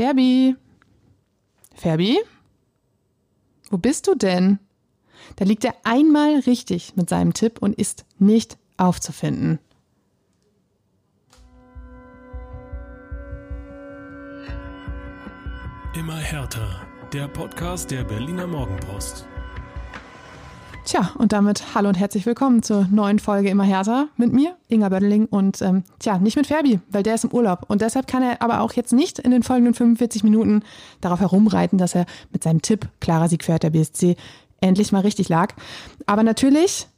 Ferbi? Ferbi? Wo bist du denn? Da liegt er einmal richtig mit seinem Tipp und ist nicht aufzufinden. Immer härter. Der Podcast der Berliner Morgenpost. Tja, und damit hallo und herzlich willkommen zur neuen Folge Immer härter mit mir, Inga Bödeling und ähm, tja, nicht mit Ferbi, weil der ist im Urlaub und deshalb kann er aber auch jetzt nicht in den folgenden 45 Minuten darauf herumreiten, dass er mit seinem Tipp klarer Sieg für der BSC endlich mal richtig lag. Aber natürlich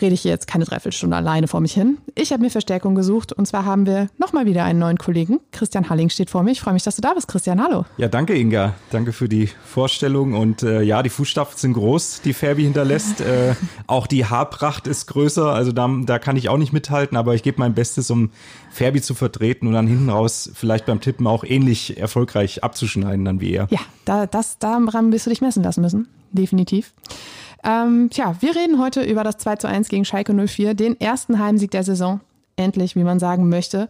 rede ich jetzt keine Dreiviertelstunde alleine vor mich hin. Ich habe mir Verstärkung gesucht und zwar haben wir nochmal wieder einen neuen Kollegen. Christian Halling steht vor mir. Ich freue mich, dass du da bist, Christian. Hallo. Ja, danke, Inga. Danke für die Vorstellung. Und äh, ja, die Fußstapfen sind groß, die Ferbi hinterlässt. äh, auch die Haarpracht ist größer. Also da, da kann ich auch nicht mithalten, aber ich gebe mein Bestes, um Ferbi zu vertreten und dann hinten raus vielleicht beim Tippen auch ähnlich erfolgreich abzuschneiden dann wie er. Ja, da, das, daran wirst du dich messen lassen müssen. Definitiv. Ähm, tja, wir reden heute über das 2 zu 1 gegen Schalke 04, den ersten Heimsieg der Saison. Endlich, wie man sagen möchte.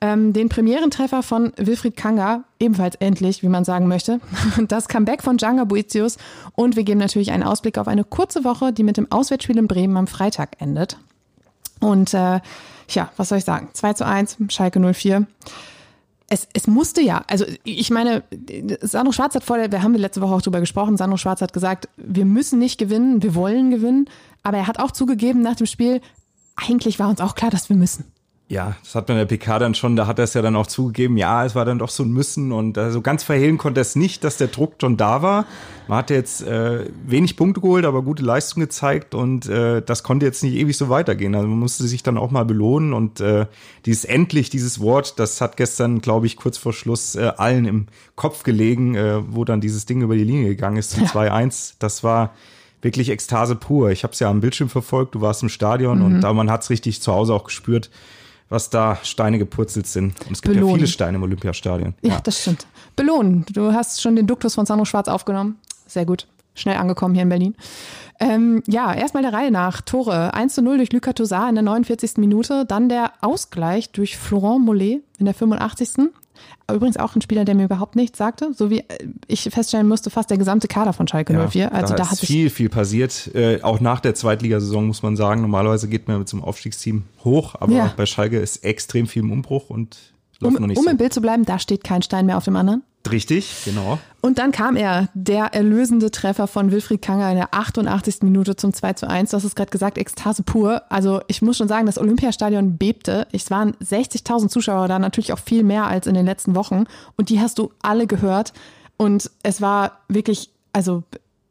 Ähm, den Premierentreffer von Wilfried Kanga, ebenfalls endlich, wie man sagen möchte. Das Comeback von Djanga Boetius und wir geben natürlich einen Ausblick auf eine kurze Woche, die mit dem Auswärtsspiel in Bremen am Freitag endet. Und äh, ja, was soll ich sagen? 2 zu 1, Schalke 04 es, es musste ja, also ich meine, Sandro Schwarz hat vor der, wir haben letzte Woche auch drüber gesprochen, Sandro Schwarz hat gesagt, wir müssen nicht gewinnen, wir wollen gewinnen, aber er hat auch zugegeben nach dem Spiel, eigentlich war uns auch klar, dass wir müssen. Ja, das hat man der PK dann schon, da hat er es ja dann auch zugegeben, ja, es war dann doch so ein Müssen und also ganz verhehlen konnte er es nicht, dass der Druck schon da war. Man hatte jetzt äh, wenig Punkte geholt, aber gute Leistung gezeigt und äh, das konnte jetzt nicht ewig so weitergehen. Also man musste sich dann auch mal belohnen und äh, dieses endlich, dieses Wort, das hat gestern, glaube ich, kurz vor Schluss äh, allen im Kopf gelegen, äh, wo dann dieses Ding über die Linie gegangen ist zum ja. 2-1. Das war wirklich Ekstase pur. Ich habe es ja am Bildschirm verfolgt, du warst im Stadion mhm. und da man hat es richtig zu Hause auch gespürt was da Steine gepurzelt sind. Und es gibt Belohnen. ja viele Steine im Olympiastadion. Ja, ja, das stimmt. Belohnen. Du hast schon den Duktus von Sandro Schwarz aufgenommen. Sehr gut. Schnell angekommen hier in Berlin. Ähm, ja, erstmal der Reihe nach. Tore. 1 zu 0 durch Lucas Toussaint in der 49. Minute. Dann der Ausgleich durch Florent Mollet in der 85. Übrigens auch ein Spieler, der mir überhaupt nichts sagte, so wie äh, ich feststellen musste, fast der gesamte Kader von Schalke ja, 04. Also da, da hat viel, viel passiert. Äh, auch nach der Zweitligasaison muss man sagen. Normalerweise geht man mit so einem Aufstiegsteam hoch, aber ja. bei Schalke ist extrem viel im Umbruch und läuft um, noch nicht Um so. im Bild zu bleiben, da steht kein Stein mehr auf dem anderen. Richtig, genau. Und dann kam er, der erlösende Treffer von Wilfried Kanger in der 88. Minute zum 2 zu 1. Du hast es gerade gesagt, Ekstase pur. Also ich muss schon sagen, das Olympiastadion bebte. Es waren 60.000 Zuschauer da, natürlich auch viel mehr als in den letzten Wochen. Und die hast du alle gehört. Und es war wirklich, also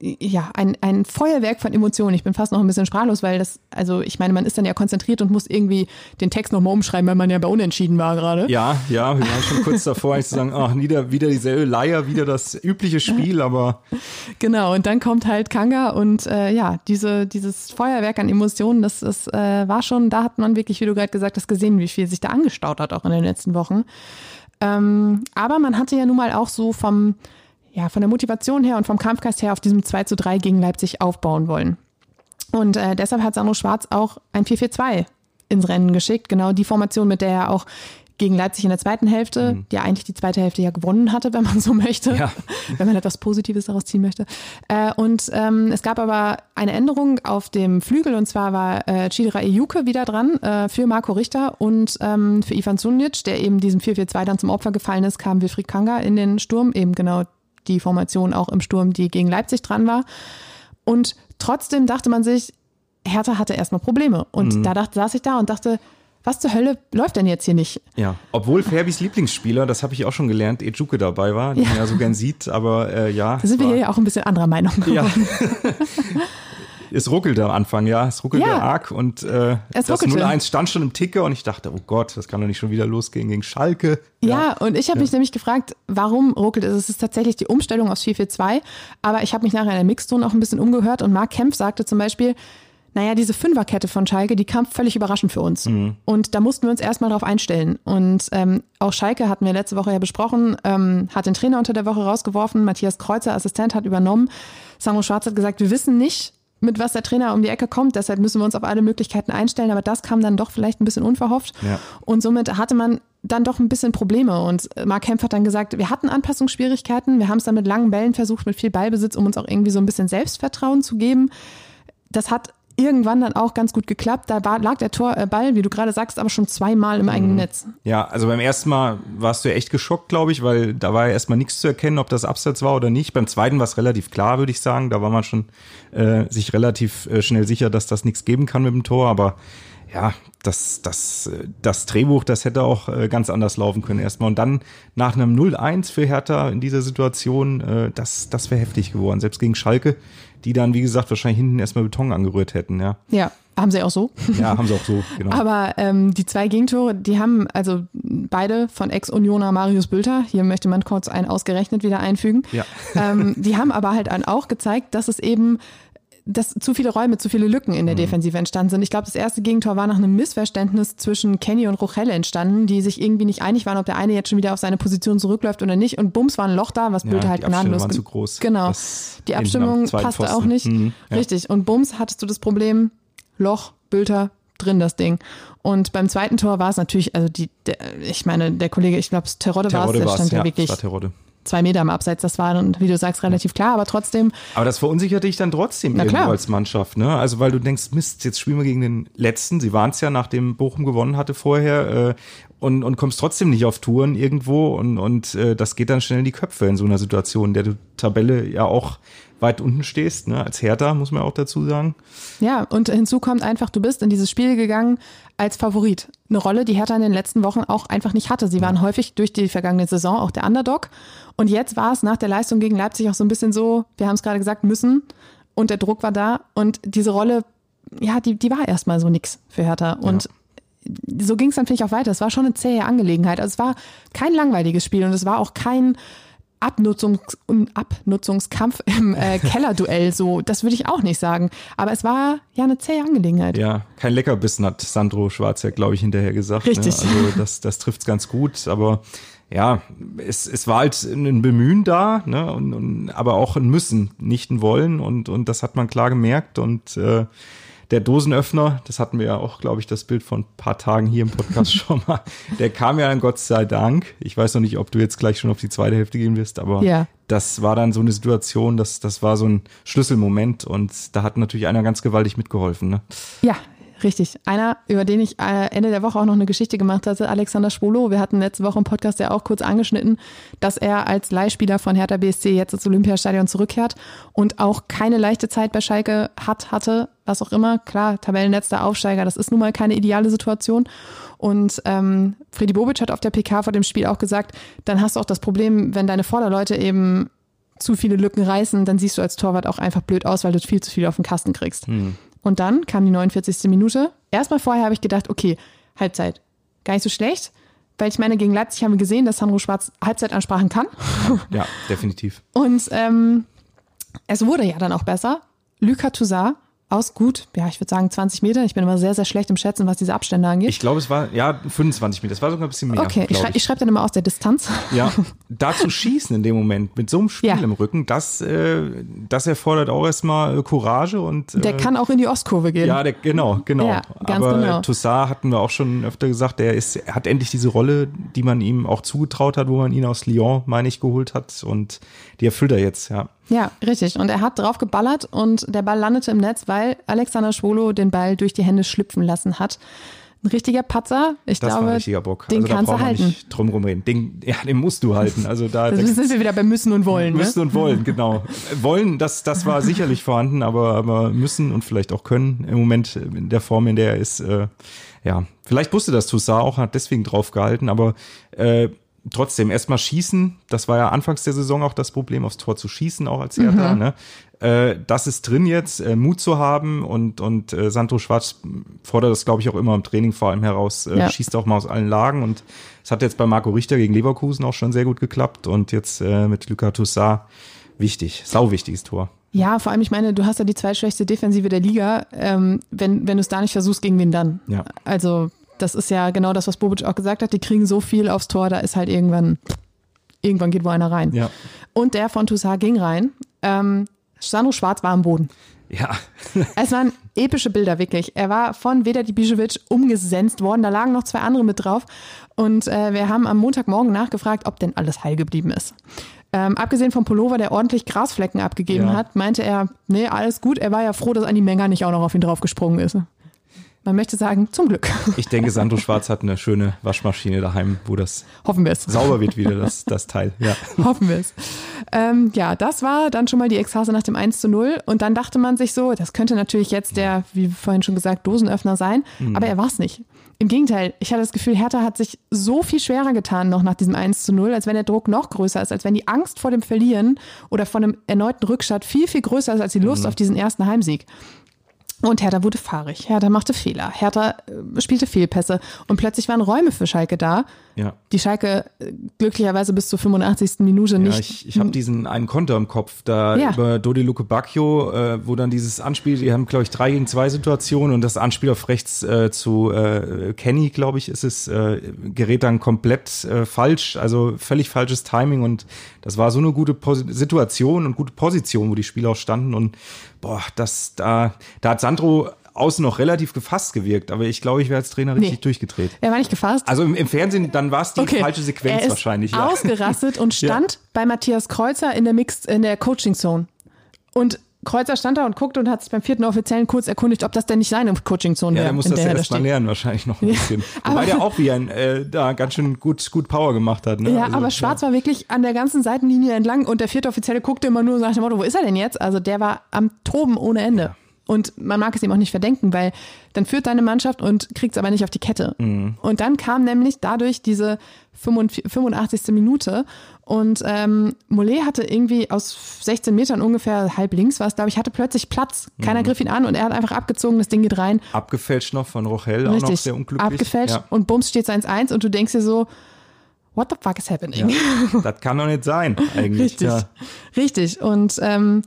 ja, ein, ein Feuerwerk von Emotionen. Ich bin fast noch ein bisschen sprachlos, weil das, also ich meine, man ist dann ja konzentriert und muss irgendwie den Text nochmal umschreiben, weil man ja bei Unentschieden war gerade. Ja, ja, wir waren schon kurz davor, eigentlich zu sagen, ach, wieder, wieder dieselbe Leier, wieder das übliche Spiel, aber. Genau, und dann kommt halt Kanga und äh, ja, diese, dieses Feuerwerk an Emotionen, das, das äh, war schon, da hat man wirklich, wie du gerade gesagt hast, gesehen, wie viel sich da angestaut hat, auch in den letzten Wochen. Ähm, aber man hatte ja nun mal auch so vom, ja, von der Motivation her und vom Kampfgeist her auf diesem 2 zu 3 gegen Leipzig aufbauen wollen. Und äh, deshalb hat Sandro Schwarz auch ein 4-4-2 ins Rennen geschickt. Genau die Formation, mit der er auch gegen Leipzig in der zweiten Hälfte, mhm. die eigentlich die zweite Hälfte ja gewonnen hatte, wenn man so möchte, ja. wenn man etwas Positives daraus ziehen möchte. Äh, und ähm, es gab aber eine Änderung auf dem Flügel und zwar war äh, Chidra Ejuke wieder dran äh, für Marco Richter und ähm, für Ivan Sunic, der eben diesem 4-4-2 dann zum Opfer gefallen ist, kam Wilfried Kanga in den Sturm, eben genau die Formation auch im Sturm, die gegen Leipzig dran war. Und trotzdem dachte man sich, Hertha hatte erstmal Probleme. Und mhm. da dachte, saß ich da und dachte, was zur Hölle läuft denn jetzt hier nicht? Ja, obwohl Ferbis Lieblingsspieler, das habe ich auch schon gelernt, Ejuke dabei war, den ja. man ja so gern sieht, aber äh, ja. Da sind wir hier ja auch ein bisschen anderer Meinung geworden. Ja. es ruckelte am Anfang, ja. Es ruckelte ja, arg und äh, das 0-1 stand schon im Ticker und ich dachte, oh Gott, das kann doch nicht schon wieder losgehen gegen Schalke. Ja, ja und ich habe ja. mich nämlich gefragt, warum ruckelt es? Es ist tatsächlich die Umstellung aus 4-4-2, aber ich habe mich nachher in der Mixzone auch ein bisschen umgehört und Marc Kempf sagte zum Beispiel, naja, diese Fünferkette von Schalke, die kam völlig überraschend für uns. Mhm. Und da mussten wir uns erstmal drauf einstellen. Und ähm, auch Schalke hatten wir letzte Woche ja besprochen, ähm, hat den Trainer unter der Woche rausgeworfen, Matthias Kreuzer, Assistent, hat übernommen. Sandro Schwarz hat gesagt, wir wissen nicht, mit was der Trainer um die Ecke kommt. Deshalb müssen wir uns auf alle Möglichkeiten einstellen. Aber das kam dann doch vielleicht ein bisschen unverhofft. Ja. Und somit hatte man dann doch ein bisschen Probleme. Und Mark Kempf hat dann gesagt, wir hatten Anpassungsschwierigkeiten. Wir haben es dann mit langen Bällen versucht, mit viel Ballbesitz, um uns auch irgendwie so ein bisschen Selbstvertrauen zu geben. Das hat irgendwann dann auch ganz gut geklappt. Da war, lag der Tor, äh, Ball, wie du gerade sagst, aber schon zweimal im eigenen Netz. Ja, also beim ersten Mal warst du echt geschockt, glaube ich, weil da war ja erstmal nichts zu erkennen, ob das Abseits war oder nicht. Beim zweiten war es relativ klar, würde ich sagen. Da war man schon äh, sich relativ äh, schnell sicher, dass das nichts geben kann mit dem Tor. Aber ja, das, das, das Drehbuch, das hätte auch äh, ganz anders laufen können erstmal. Und dann nach einem 0-1 für Hertha in dieser Situation, äh, das, das wäre heftig geworden. Selbst gegen Schalke, die dann, wie gesagt, wahrscheinlich hinten erstmal Beton angerührt hätten, ja. Ja, haben sie auch so. Ja, haben sie auch so, genau. Aber ähm, die zwei Gegentore, die haben also beide von Ex-Unioner Marius Bülter, hier möchte man kurz einen ausgerechnet wieder einfügen, Ja. ähm, die haben aber halt auch gezeigt, dass es eben dass zu viele Räume, zu viele Lücken Mhm. in der Defensive entstanden sind. Ich glaube, das erste Gegentor war nach einem Missverständnis zwischen Kenny und Rochelle entstanden, die sich irgendwie nicht einig waren, ob der eine jetzt schon wieder auf seine Position zurückläuft oder nicht. Und bums war ein Loch da, was Ja, Bülter halt gnadenlos. waren zu groß. Genau. Das Die Abstimmung passte Pfosten. auch nicht. Mhm, ja. Richtig. Und bums hattest du das Problem, Loch, Bülter, drin das Ding. Und beim zweiten Tor war es natürlich, also die, der, ich meine, der Kollege, ich glaube, Terodde war es, der stand ja, ja, wirklich war Terodde. Zwei Meter am Abseits. Das war dann, wie du sagst, relativ klar, aber trotzdem, Aber das verunsichert dich dann trotzdem Na irgendwo klar. als Mannschaft, ne? Also weil du denkst, Mist, jetzt spielen wir gegen den letzten. Sie waren es ja, nachdem Bochum gewonnen hatte vorher äh, und, und kommst trotzdem nicht auf Touren irgendwo und, und äh, das geht dann schnell in die Köpfe in so einer Situation, in der du Tabelle ja auch weit unten stehst, ne? Als Hertha, muss man auch dazu sagen. Ja, und hinzu kommt einfach, du bist in dieses Spiel gegangen als Favorit. Eine Rolle, die Hertha in den letzten Wochen auch einfach nicht hatte. Sie waren häufig durch die vergangene Saison auch der Underdog. Und jetzt war es nach der Leistung gegen Leipzig auch so ein bisschen so, wir haben es gerade gesagt, müssen. Und der Druck war da. Und diese Rolle, ja, die, die war erstmal so nix für Hertha. Und so ging es dann, finde ich, auch weiter. Es war schon eine zähe Angelegenheit. Also es war kein langweiliges Spiel und es war auch kein Abnutzungs Abnutzungskampf im äh, Kellerduell. So, das würde ich auch nicht sagen. Aber es war ja eine zähe Angelegenheit. Ja, kein Leckerbissen hat Sandro Schwarz ja, glaube ich, hinterher gesagt. Richtig. Ne? Also das, das trifft's ganz gut, aber ja, es, es war halt ein Bemühen da, ne? und, und, aber auch ein Müssen, nicht ein Wollen und, und das hat man klar gemerkt und äh, der Dosenöffner, das hatten wir ja auch, glaube ich, das Bild von ein paar Tagen hier im Podcast schon mal, der kam ja dann Gott sei Dank. Ich weiß noch nicht, ob du jetzt gleich schon auf die zweite Hälfte gehen wirst, aber Ja. das war dann so eine Situation, das, das war so ein Schlüsselmoment und da hat natürlich einer ganz gewaltig mitgeholfen. Ne? Ja, richtig. Einer, über den ich äh, Ende der Woche auch noch eine Geschichte gemacht hatte, Alexander Schwolo. Wir hatten letzte Woche im Podcast ja auch kurz angeschnitten, dass er als Leihspieler von Hertha BSC jetzt ins Olympiastadion zurückkehrt und auch keine leichte Zeit bei Schalke hat, hatte, was auch immer. Klar, Tabellenletzter Aufsteiger, das ist nun mal keine ideale Situation. Und ähm, Freddy Bobic hat auf der PK vor dem Spiel auch gesagt, dann hast du auch das Problem, wenn deine Vorderleute eben zu viele Lücken reißen, dann siehst du als Torwart auch einfach blöd aus, weil du viel zu viel auf den Kasten kriegst. Und dann kam die 49. Minute. Erstmal vorher habe ich gedacht, okay, Halbzeit. Gar nicht so schlecht, weil ich meine, gegen Leipzig haben wir gesehen, dass Sandro Schwarz Halbzeitansprachen kann. Ja, definitiv. Und ähm, es wurde ja dann auch besser. Lucas Toussaint aus gut, ja, ich würde sagen 20 Meter. Ich bin immer sehr, sehr schlecht im Schätzen, was diese Abstände angeht. Ich glaube, es war, ja, 25 Meter. Das war sogar ein bisschen mehr. okay, ich, schrei ich schreibe dann immer aus der Distanz. Ja, da zu schießen in dem Moment, mit so einem Spiel Ja. im Rücken, das, äh, das erfordert auch erstmal äh, Courage und. Äh, Der kann auch in die Ostkurve gehen. ja, der, genau, genau. Ja, ganz Aber genau. Toussaint hatten wir auch schon öfter gesagt, der ist, er hat endlich diese Rolle, die man ihm auch zugetraut hat, wo man ihn aus Lyon, meine ich, geholt hat und die erfüllt er jetzt, ja. Ja, richtig. Und er hat drauf geballert und der Ball landete im Netz, weil Alexander Schwolo den Ball durch die Hände schlüpfen lassen hat. Ein richtiger Patzer. Ich Das war glaube, ein richtiger Bock. den also da kannst du halten. nicht drum rumreden. Den, ja, den musst du halten. Also da, Da da sind wir wieder beim Müssen und Wollen. Müssen Ne? und wollen, genau. Wollen, das, das war sicherlich vorhanden, aber, aber müssen und vielleicht auch können im Moment in der Form, in der er ist. Äh, ja, vielleicht wusste das Toussaint auch, hat deswegen drauf gehalten, aber äh, trotzdem erstmal schießen. Das war ja anfangs der Saison auch das Problem, aufs Tor zu schießen, auch als Hertha. Ne? Äh, das ist drin jetzt, äh, Mut zu haben und, und äh, Santo Schwarz fordert das, glaube ich, auch immer im Training vor allem heraus, äh, Ja. schießt auch mal aus allen Lagen und es hat jetzt bei Marco Richter gegen Leverkusen auch schon sehr gut geklappt und jetzt äh, mit Lucas Toussaint wichtig, sau wichtiges Tor. Ja, vor allem, ich meine, du hast ja die zweitschwächste Defensive der Liga. Ähm, wenn wenn du es da nicht versuchst, gegen wen dann? Ja. Also, das ist ja genau das, was Bobic auch gesagt hat. Die kriegen so viel aufs Tor, da ist halt irgendwann, irgendwann geht wo einer rein. Ja. Und der von Toussaint ging rein. Ähm, Sandro Schwarz war am Boden. Ja. Es waren epische Bilder, wirklich. Er war von Veda Dibisevic umgesenzt worden. Da lagen noch zwei andere mit drauf. Und äh, wir haben am Montagmorgen nachgefragt, ob denn alles heil geblieben ist. Ähm, abgesehen vom Pullover, der ordentlich Grasflecken abgegeben Ja. hat, meinte er, nee, alles gut. Er war ja froh, dass Andi Menger nicht auch noch auf ihn draufgesprungen ist. Man möchte sagen, zum Glück. Ich denke, Sandro Schwarz hat eine schöne Waschmaschine daheim, wo das Hoffen wir es. sauber wird wieder, das, das Teil. Ja. Hoffen wir es. Ähm, ja, das war dann schon mal die Ekstase nach dem 1 zu 0. Und dann dachte man sich so, das könnte natürlich jetzt der, wie vorhin schon gesagt, Dosenöffner sein. Aber er war es nicht. Im Gegenteil, ich hatte das Gefühl, Hertha hat sich so viel schwerer getan noch nach diesem 1 zu 0, als wenn der Druck noch größer ist, als wenn die Angst vor dem Verlieren oder vor einem erneuten Rückschlag viel, viel größer ist als die Lust auf diesen ersten Heimsieg. Und Hertha wurde fahrig. Hertha machte Fehler. Hertha äh, spielte Fehlpässe. Und plötzlich waren Räume für Schalke da, Ja. die Schalke äh, glücklicherweise bis zur 85. Minute Ja, nicht. ich, ich habe diesen einen Konter im Kopf, da Ja. über Dodi Luke Bacchio, äh, wo dann dieses Anspiel, die haben, glaube ich, drei gegen zwei Situationen und das Anspiel auf rechts äh, zu äh, Kenny, glaube ich, ist es, äh, gerät dann komplett falsch, also völlig falsches Timing und das war so eine gute Pos Situation und gute Position, wo die Spieler auch standen und boah, das, da, da hat Sandro außen noch relativ gefasst gewirkt, aber ich glaube, ich wäre als Trainer richtig Nee. durchgedreht. Er war nicht gefasst. Also im, im Fernsehen, dann war es die falsche Sequenz er ist wahrscheinlich. Ja. ausgerastet und stand bei Matthias Kreuzer in der Mixed, in der Coaching Zone. Und Kreuzer stand da und guckte und hat sich beim vierten Offiziellen kurz erkundigt, ob das denn nicht seine Coaching Zone Ja, wäre. der muss das ja er erst mal lernen, wahrscheinlich noch ein Ja, bisschen. aber- Wobei der auch wie ein, äh, da ganz schön gut, gut Power gemacht hat. Ne? Ja, Also, aber Schwarz war wirklich an der ganzen Seitenlinie entlang und der vierte Offizielle guckte immer nur nach dem Motto, wo ist er denn jetzt? Also der war am Toben ohne Ende. Und man mag es ihm auch nicht verdenken, weil dann führt deine Mannschaft und kriegt es aber nicht auf die Kette. Mhm. Und dann kam nämlich dadurch diese 85. 85. Minute und ähm, Mollet hatte irgendwie aus 16 Metern ungefähr halb links war es, glaube ich, hatte plötzlich Platz. Keiner Mhm. griff ihn an und er hat einfach abgezogen, das Ding geht rein. Abgefälscht noch von Rochelle, auch noch sehr unglücklich. abgefälscht Ja. und bums steht 1-1 und du denkst dir so, what the fuck is happening? Das kann doch nicht sein, eigentlich. Richtig, Ja. richtig. Und ähm,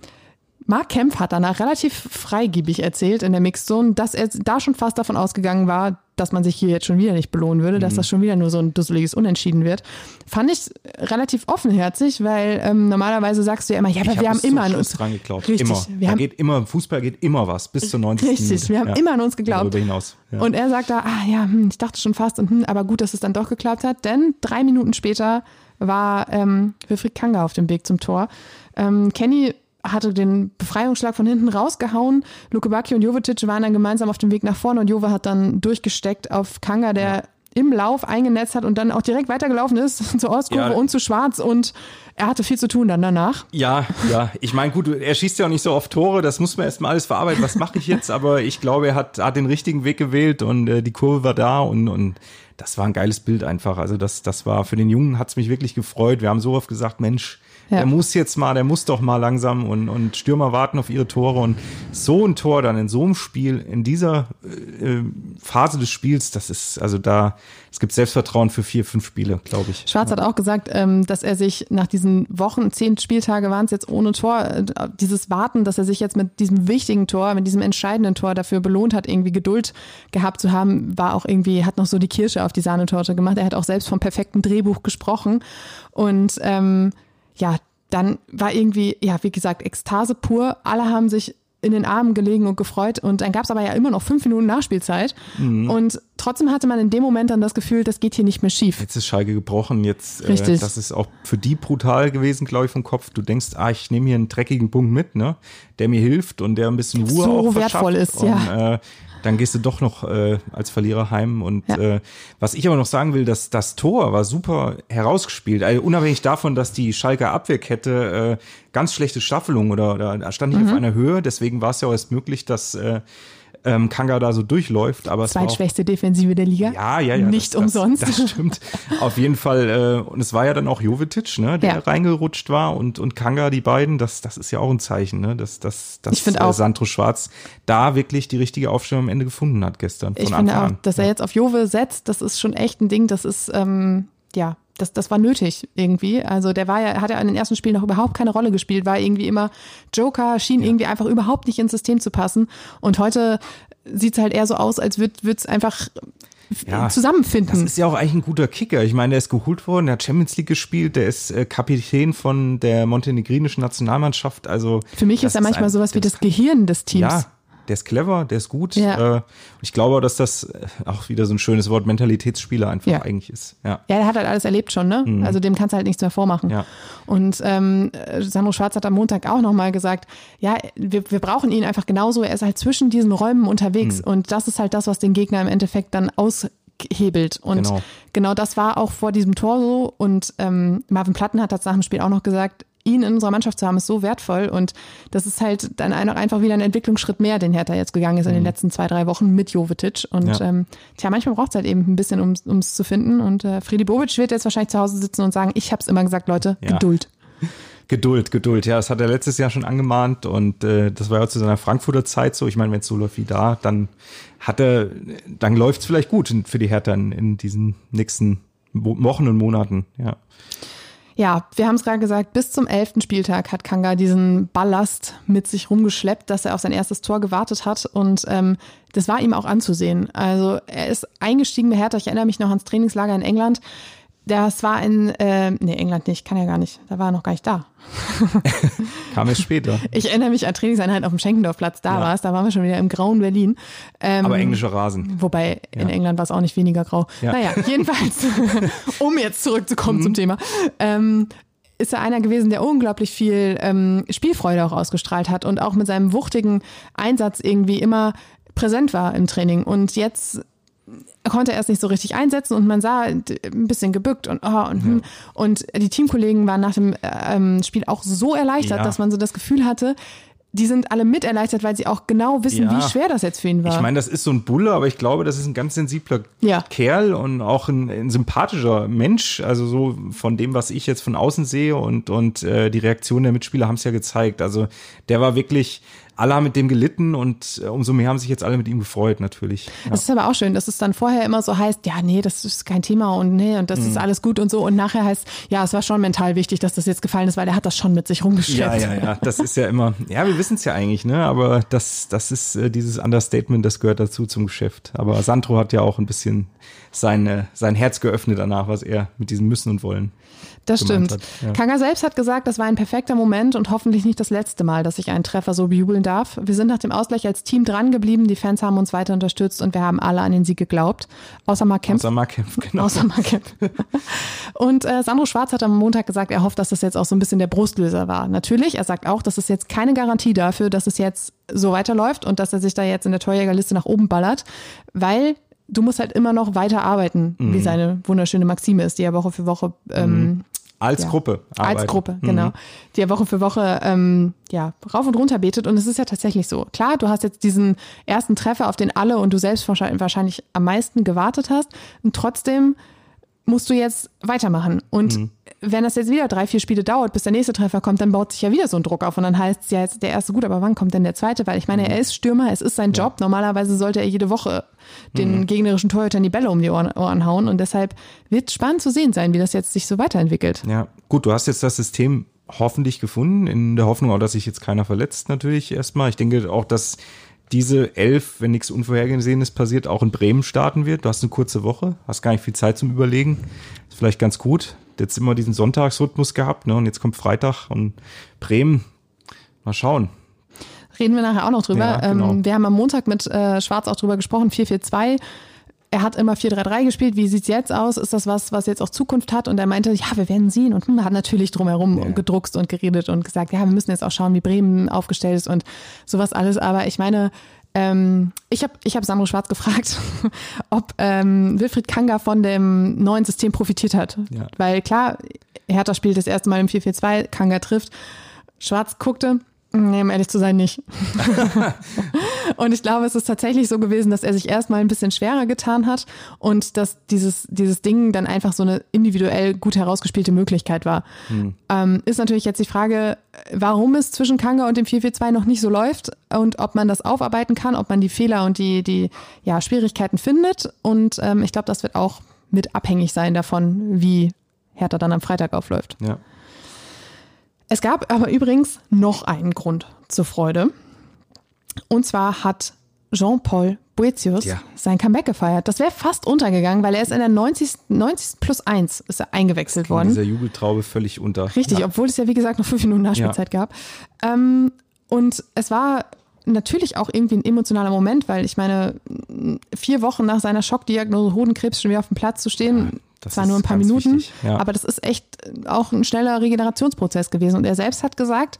Mark Kempf hat danach relativ freigebig erzählt in der Mixzone, dass er da schon fast davon ausgegangen war, dass man sich hier jetzt schon wieder nicht belohnen würde, Mhm. dass das schon wieder nur so ein dusseliges Unentschieden wird. Fand ich relativ offenherzig, weil ähm, normalerweise sagst du ja immer, ja, aber Ich wir hab haben immer an uns dran geglaubt. Richtig, immer. wir da haben- geht immer, im Fußball geht immer was, bis zur 90. Richtig, Minute. wir haben ja. immer an uns geglaubt. Darüber hinaus. Ja. Und er sagt da, ah ja, hm, ich dachte schon fast, und, hm, aber gut, dass es dann doch geklappt hat, denn drei Minuten später war ähm, Wilfried Kanga auf dem Weg zum Tor. Ähm, Kenny hatte den Befreiungsschlag von hinten rausgehauen. Luke Bacchio und Jovetic waren dann gemeinsam auf dem Weg nach vorne und Jove hat dann durchgesteckt auf Kanga, der im Lauf eingenetzt hat und dann auch direkt weitergelaufen ist zur Ostkurve Ja. und zu Schwarz und er hatte viel zu tun dann danach. Ja, ja. Ich meine, gut, er schießt ja auch nicht so oft Tore, das muss man erstmal alles verarbeiten. Was mache ich jetzt? Aber ich glaube, er hat, hat den richtigen Weg gewählt und äh, die Kurve war da und, und das war ein geiles Bild einfach. Also das, das war für den Jungen hat's mich wirklich gefreut. Wir haben so oft gesagt, Mensch, Ja. der muss jetzt mal, der muss doch mal langsam und, und Stürmer warten auf ihre Tore und so ein Tor dann in so einem Spiel, in dieser äh, Phase des Spiels, das ist, also da, es gibt Selbstvertrauen für vier, fünf Spiele, glaube ich. Schwarz hat auch gesagt, ähm, dass er sich nach diesen Wochen, zehn Spieltage waren es jetzt ohne Tor, äh, dieses Warten, dass er sich jetzt mit diesem wichtigen Tor, mit diesem entscheidenden Tor dafür belohnt hat, irgendwie Geduld gehabt zu haben, war auch irgendwie, hat noch so die Kirsche auf die Sahnetorte gemacht. Er hat auch selbst vom perfekten Drehbuch gesprochen. Und ähm, ja, dann war irgendwie, ja, wie gesagt, Ekstase pur. Alle haben sich in den Armen gelegen und gefreut. Und dann gab es aber ja immer noch fünf Minuten Nachspielzeit. Mhm. Und trotzdem hatte man in dem Moment dann das Gefühl, das geht hier nicht mehr schief. Jetzt ist Schalke gebrochen, jetzt äh, Richtig. das ist auch für die brutal gewesen, glaube ich, vom Kopf. Du denkst, ah, ich nehme hier einen dreckigen Punkt mit, ne, der mir hilft und der ein bisschen Ruhe So auch wertvoll ist, ja. Und, äh, dann gehst du doch noch äh, als Verlierer heim. Und Ja. äh, was ich aber noch sagen will, dass das Tor war super herausgespielt. Also unabhängig davon, dass die Schalker Abwehrkette äh, ganz schlechte Staffelung oder, oder da stand nicht Mhm. auf einer Höhe. Deswegen war es ja auch erst möglich, dass äh, ähm, Kanga da so durchläuft. Aber es war auch Zweitschwächste Defensive der Liga. ja, ja, ja. Nicht das, umsonst. Das, das stimmt. Auf jeden Fall. Äh, und es war ja dann auch Jovetic, ne, der Ja. reingerutscht war und, und Kanga, die beiden. Das, das ist ja auch ein Zeichen, ne, dass, dass, dass auch. Sandro Schwarz da wirklich die richtige Aufstellung am Ende gefunden hat gestern. Von Ich finde auch, an. dass er jetzt auf Jove setzt, das ist schon echt ein Ding. Das ist, ähm, ja, das, das war nötig irgendwie. Also der war ja, hat ja in den ersten Spielen noch überhaupt keine Rolle gespielt, war irgendwie immer Joker, schien irgendwie einfach überhaupt nicht ins System zu passen. Und heute sieht es halt eher so aus, als würde es einfach Ja, zusammenfinden. Das ist ja auch eigentlich ein guter Kicker. Ich meine, der ist geholt worden, der hat Champions League gespielt, der ist äh, Kapitän von der montenegrinischen Nationalmannschaft. Also Für mich ist er manchmal ein- sowas wie das- das Gehirn des Teams. Ja, der ist clever, der ist gut. Ja. Äh, ich glaube, dass das äh, auch wieder so ein schönes Wort Mentalitätsspieler einfach Ja. eigentlich ist. Ja. Ja, der hat halt alles erlebt schon, ne? Also dem kannst du halt nichts mehr vormachen. Mhm. Ja. Und ähm, äh, Sandro Schwarz hat am Montag auch nochmal gesagt, ja, wir, wir brauchen ihn einfach genauso. Er ist halt zwischen diesen Räumen unterwegs Mhm. und das ist halt das, was den Gegner im Endeffekt dann aushebelt. Und Genau. genau, das war auch vor diesem Tor so. Und ähm, Marvin Platten hat das nach dem Spiel auch noch gesagt, ihn in unserer Mannschaft zu haben, ist so wertvoll. Und das ist halt dann einfach wieder ein Entwicklungsschritt mehr, den Hertha jetzt gegangen ist in den letzten zwei, drei Wochen mit Jovetic. Und Mhm. Ja. ähm, tja, manchmal braucht es halt eben ein bisschen, um es zu finden. Und äh, Friedi Bobic wird jetzt wahrscheinlich zu Hause sitzen und sagen, ich habe es immer gesagt, Leute, Ja. Geduld. Geduld, Geduld. Ja, das hat er letztes Jahr schon angemahnt und äh, das war ja zu seiner Frankfurter Zeit so. Ich meine, wenn es so läuft wie da, dann hat er, dann läuft es vielleicht gut für die Hertha in, in diesen nächsten Wo- Wochen und Monaten. Ja. Ja, wir haben es gerade gesagt, bis zum elften Spieltag hat Kanga diesen Ballast mit sich rumgeschleppt, dass er auf sein erstes Tor gewartet hat. Und ähm, das war ihm auch anzusehen. Also er ist eingestiegen bei Hertha. Ich erinnere mich noch ans Trainingslager in England. Das war in, äh, nee, England nicht, kann ja gar nicht. Da war er noch gar nicht da. Kam erst später. Ich erinnere mich an Trainingseinheit auf dem Schenkendorfplatz, da Ja. war es, da waren wir schon wieder im grauen Berlin. Ähm, Aber englischer Rasen. Wobei in England war es auch nicht weniger grau. Ja. Mhm. Naja, jedenfalls, um jetzt zurückzukommen zum Thema, ähm, ist er einer gewesen, der unglaublich viel ähm, Spielfreude auch ausgestrahlt hat und auch mit seinem wuchtigen Einsatz irgendwie immer präsent war im Training. Und jetzt konnte er es nicht so richtig einsetzen und man sah ein bisschen gebückt und oh, und, hm. und die Teamkollegen waren nach dem äh, ähm, Spiel auch so erleichtert, Ja. dass man so das Gefühl hatte, die sind alle mit erleichtert, weil sie auch genau wissen, Ja. wie schwer das jetzt für ihn war. Ich meine, das ist so ein Bulle, aber ich glaube, das ist ein ganz sensibler Ja. Kerl und auch ein, ein sympathischer Mensch. Also so von dem, was ich jetzt von außen sehe und, und äh, die Reaktionen der Mitspieler haben es ja gezeigt. Also der war wirklich, alle haben mit dem gelitten und äh, umso mehr haben sich jetzt alle mit ihm gefreut, natürlich. Ja. Das ist aber auch schön, dass es dann vorher immer so heißt, ja, nee, das ist kein Thema und nee, und das Mhm. ist alles gut und so. Und nachher heißt, ja, es war schon mental wichtig, dass das jetzt gefallen ist, weil er hat das schon mit sich rumgeschleppt. Ja, ja, ja, das ist ja immer, ja, wir wissen es ja eigentlich, ne, aber das, das ist äh, dieses Understatement, das gehört dazu zum Geschäft. Aber Sandro hat ja auch ein bisschen seine, sein Herz geöffnet danach, was er mit diesem Müssen und Wollen. Das stimmt. hat, ja. Kanga selbst hat gesagt, das war ein perfekter Moment und hoffentlich nicht das letzte Mal, dass ich einen Treffer so bejubeln darf. Wir sind nach dem Ausgleich als Team dran geblieben, die Fans haben uns weiter unterstützt und wir haben alle an den Sieg geglaubt. Außer Mark Kempf. Außer Markkämpf, genau. Außer Mark Kempf. Und äh, Sandro Schwarz hat am Montag gesagt, er hofft, dass das jetzt auch so ein bisschen der Brustlöser war. Natürlich, er sagt auch, das ist jetzt keine Garantie dafür, dass es jetzt so weiterläuft und dass er sich da jetzt in der Torjägerliste nach oben ballert, weil du musst halt immer noch weiter arbeiten, Mhm. wie seine wunderschöne Maxime ist, die er Woche für Woche ähm, Als ja. Gruppe. als arbeiten. Gruppe, genau. Die er Woche für Woche ähm, ja, rauf und runter betet. Und es ist ja tatsächlich so. Klar, du hast jetzt diesen ersten Treffer, auf den alle und du selbst wahrscheinlich am meisten gewartet hast. Und trotzdem musst du jetzt weitermachen. Und Mhm. wenn das jetzt wieder drei, vier Spiele dauert, bis der nächste Treffer kommt, dann baut sich ja wieder so ein Druck auf. Und dann heißt es ja jetzt der erste gut, aber wann kommt denn der zweite? Weil ich meine, er ist Stürmer, es ist sein Job. Normalerweise sollte er jede Woche den Mhm. gegnerischen Torhütern die Bälle um die Ohren, Ohren hauen. Und deshalb wird spannend zu sehen sein, wie das jetzt sich so weiterentwickelt. Ja, gut, du hast jetzt das System hoffentlich gefunden, in der Hoffnung auch, dass sich jetzt keiner verletzt, natürlich erstmal. Ich denke auch, dass diese elf, wenn nichts Unvorhergesehenes passiert, auch in Bremen starten wird. Du hast eine kurze Woche, hast gar nicht viel Zeit zum Überlegen. Ist vielleicht ganz gut. Jetzt immer diesen Sonntagsrhythmus gehabt, ne? Und jetzt kommt Freitag und Bremen. Mal schauen. Reden wir nachher auch noch drüber. Ja, genau. ähm, wir haben am Montag mit äh, Schwarz auch drüber gesprochen, 4-4-2. Er hat immer 4-3-3 gespielt. Wie sieht's jetzt aus? Ist das was, was jetzt auch Zukunft hat? Und er meinte, ja, wir werden sehen. Und hm, hat natürlich drumherum Ja. gedruckst und geredet und gesagt, ja, wir müssen jetzt auch schauen, wie Bremen aufgestellt ist und sowas alles. Aber ich meine, ähm, ich habe ich hab Sandro Schwarz gefragt, ob ähm, Wilfried Kanga von dem neuen System profitiert hat. Ja. Weil klar, Hertha spielt das erste Mal im 4-4-2, Kanga trifft. Schwarz guckte, nee, um ehrlich zu sein, nicht. und ich glaube, es ist tatsächlich so gewesen, dass er sich erstmal ein bisschen schwerer getan hat und dass dieses, dieses Ding dann einfach so eine individuell gut herausgespielte Möglichkeit war. Ähm, ist natürlich jetzt die Frage, warum es zwischen Kanga und dem 4-4-2 noch nicht so läuft und ob man das aufarbeiten kann, ob man die Fehler und die, die ja, Schwierigkeiten findet. Und ähm, ich glaube, das wird auch mit abhängig sein davon, wie Hertha dann am Freitag aufläuft. Ja. Es gab aber übrigens noch einen Grund zur Freude. Und zwar hat Jean-Paul Boetius Ja. sein Comeback gefeiert. Das wäre fast untergegangen, weil er ist in der 90. 90. plus 1 ist er eingewechselt worden. dieser Jubeltraube völlig unter. Richtig, Ja. obwohl es ja wie gesagt noch fünf Minuten Nachspielzeit gab. Ähm, und es war natürlich auch irgendwie ein emotionaler Moment, weil ich meine, vier Wochen nach seiner Schockdiagnose Hodenkrebs schon wieder auf dem Platz zu stehen, das zwar ist nur ein paar Minuten, wichtig, ja. aber das ist echt auch ein schneller Regenerationsprozess gewesen. Und er selbst hat gesagt,